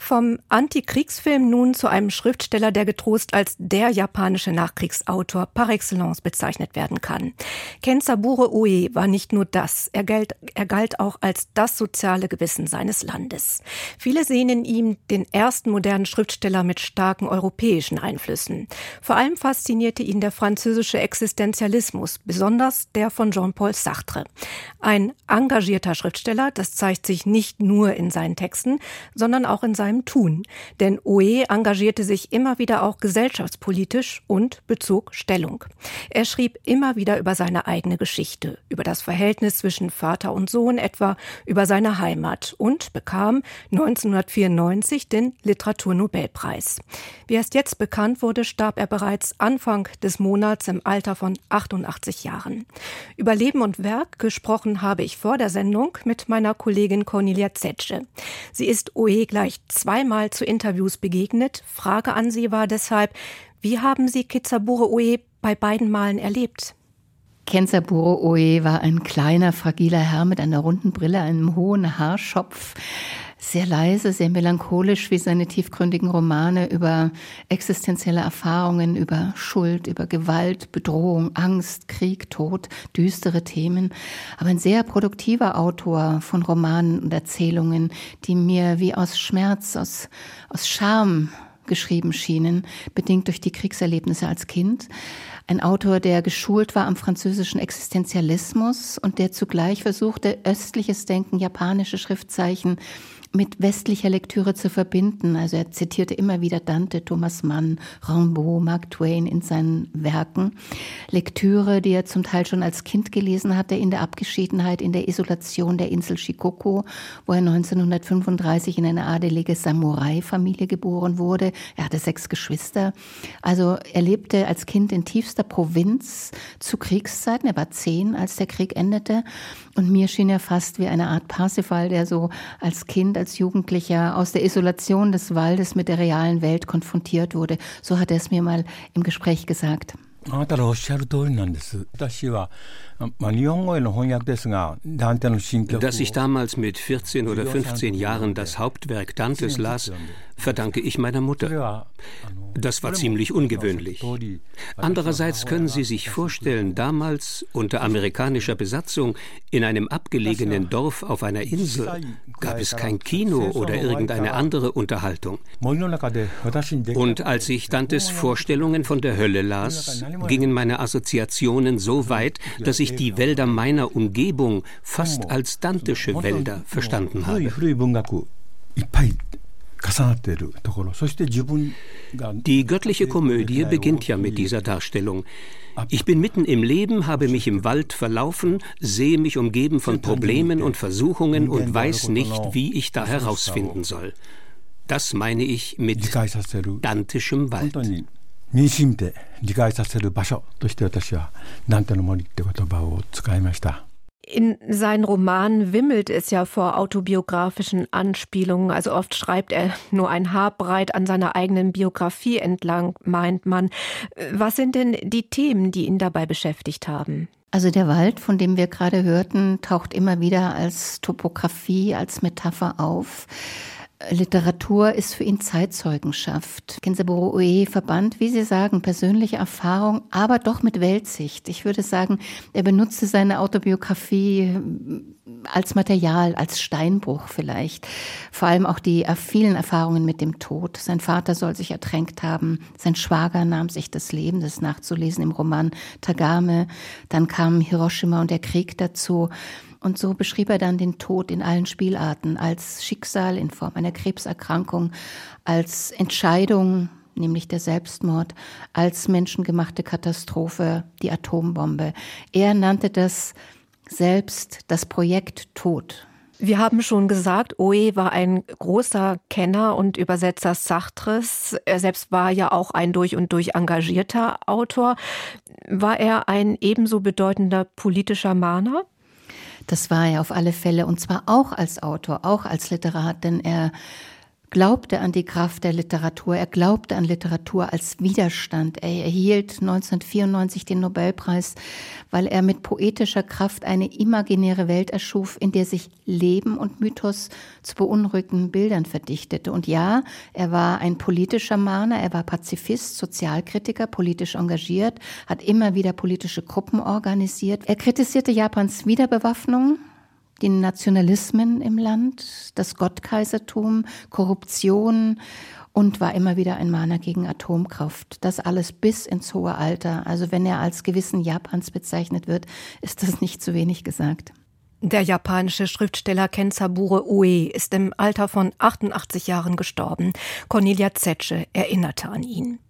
Vom Antikriegsfilm nun zu einem Schriftsteller, der getrost als der japanische Nachkriegsautor par excellence bezeichnet werden kann. Kensaburo Oe war nicht nur das, er galt, er galt auch als das soziale Gewissen seines Landes. Viele sehen in ihm den ersten modernen Schriftsteller mit starken europäischen Einflüssen. Vor allem faszinierte ihn der französische Existenzialismus, besonders der von Jean-Paul Sartre. Ein engagierter Schriftsteller, das zeigt sich nicht nur in seinen Texten, sondern auch in seinen seinem Tun. Denn Oe engagierte sich immer wieder auch gesellschaftspolitisch und bezog Stellung. Er schrieb immer wieder über seine eigene Geschichte, über das Verhältnis zwischen Vater und Sohn, etwa über seine Heimat und bekam 1994 den Literaturnobelpreis. Wie erst jetzt bekannt wurde, starb er bereits Anfang des Monats im Alter von 88 Jahren. Über Leben und Werk gesprochen habe ich vor der Sendung mit meiner Kollegin Cornelia Zetsche. Sie ist Oe gleich zweimal zu Interviews begegnet. Frage an Sie war deshalb, wie haben Sie Kitsaburo Oe bei beiden Malen erlebt? Kenzaburo Oe war ein kleiner, fragiler Herr mit einer runden Brille, einem hohen Haarschopf, sehr leise, sehr melancholisch wie seine tiefgründigen Romane über existenzielle Erfahrungen, über Schuld, über Gewalt, Bedrohung, Angst, Krieg, Tod, düstere Themen. Aber ein sehr produktiver Autor von Romanen und Erzählungen, die mir wie aus Schmerz, aus, aus Scham geschrieben schienen, bedingt durch die Kriegserlebnisse als Kind. Ein Autor, der geschult war am französischen Existenzialismus und der zugleich versuchte, östliches Denken, japanische Schriftzeichen mit westlicher Lektüre zu verbinden. Also er zitierte immer wieder Dante, Thomas Mann, Rimbaud, Mark Twain in seinen Werken. Lektüre, die er zum Teil schon als Kind gelesen hatte, in der Abgeschiedenheit, in der Isolation der Insel Shikoku, wo er 1935 in eine adelige Samurai-Familie geboren wurde. Er hatte sechs Geschwister. Also er lebte als Kind in tiefster Provinz zu Kriegszeiten. Er war zehn, als der Krieg endete. Und mir schien er fast wie eine Art Parsifal, der so als Kind, als Jugendlicher aus der Isolation des Waldes mit der realen Welt konfrontiert wurde. So hat er es mir mal im Gespräch gesagt. あなたのおっしゃる通りなんです。私は dass ich damals mit 14 oder 15 Jahren das Hauptwerk Dantes las, verdanke ich meiner Mutter. Das war ziemlich ungewöhnlich. Andererseits können Sie sich vorstellen, damals unter amerikanischer Besatzung in einem abgelegenen Dorf auf einer Insel gab es kein Kino oder irgendeine andere Unterhaltung. Und als ich Dantes Vorstellungen von der Hölle las, gingen meine Assoziationen so weit, dass ich die Wälder meiner Umgebung fast als dantische Wälder verstanden habe. Die göttliche Komödie beginnt ja mit dieser Darstellung. Ich bin mitten im Leben, habe mich im Wald verlaufen, sehe mich umgeben von Problemen und Versuchungen und weiß nicht, wie ich da herausfinden soll. Das meine ich mit dantischem Wald. 身に染みて理解させる場所として私はダンテの森って言葉を使いました。In seinen Romanen wimmelt es ja vor autobiografischen Anspielungen. Also oft schreibt er nur ein Haar breit an seiner eigenen Biografie entlang, meint man. Was sind denn die Themen, die ihn dabei beschäftigt haben? Also der Wald, von dem wir gerade hörten, taucht immer wieder als Topografie, als Metapher auf. Literatur ist für ihn Zeitzeugenschaft. Kensaburo Ue verband, wie Sie sagen, persönliche Erfahrung, aber doch mit Weltsicht. Ich würde sagen, er benutzte seine Autobiografie als Material, als Steinbruch vielleicht. Vor allem auch die vielen Erfahrungen mit dem Tod. Sein Vater soll sich ertränkt haben. Sein Schwager nahm sich das Leben, das nachzulesen im Roman Tagame. Dann kam Hiroshima und der Krieg dazu. Und so beschrieb er dann den Tod in allen Spielarten als Schicksal in Form einer Krebserkrankung, als Entscheidung, nämlich der Selbstmord, als menschengemachte Katastrophe, die Atombombe. Er nannte das selbst das Projekt Tod. Wir haben schon gesagt, Oe war ein großer Kenner und Übersetzer Sartres. Er selbst war ja auch ein durch und durch engagierter Autor. War er ein ebenso bedeutender politischer Mahner? Das war er auf alle Fälle und zwar auch als Autor, auch als Literat, denn er glaubte an die Kraft der Literatur, er glaubte an Literatur als Widerstand. Er erhielt 1994 den Nobelpreis, weil er mit poetischer Kraft eine imaginäre Welt erschuf, in der sich Leben und Mythos zu beunruhigenden Bildern verdichtete. Und ja, er war ein politischer Mahner, er war Pazifist, Sozialkritiker, politisch engagiert, hat immer wieder politische Gruppen organisiert. Er kritisierte Japans Wiederbewaffnung, die Nationalismen im Land, das Gottkaisertum, Korruption und war immer wieder ein Mahner gegen Atomkraft. Das alles bis ins hohe Alter. Also wenn er als Gewissen Japans bezeichnet wird, ist das nicht zu wenig gesagt. Der japanische Schriftsteller Kensaburo Ue ist im Alter von 88 Jahren gestorben. Cornelia Zetsche erinnerte an ihn.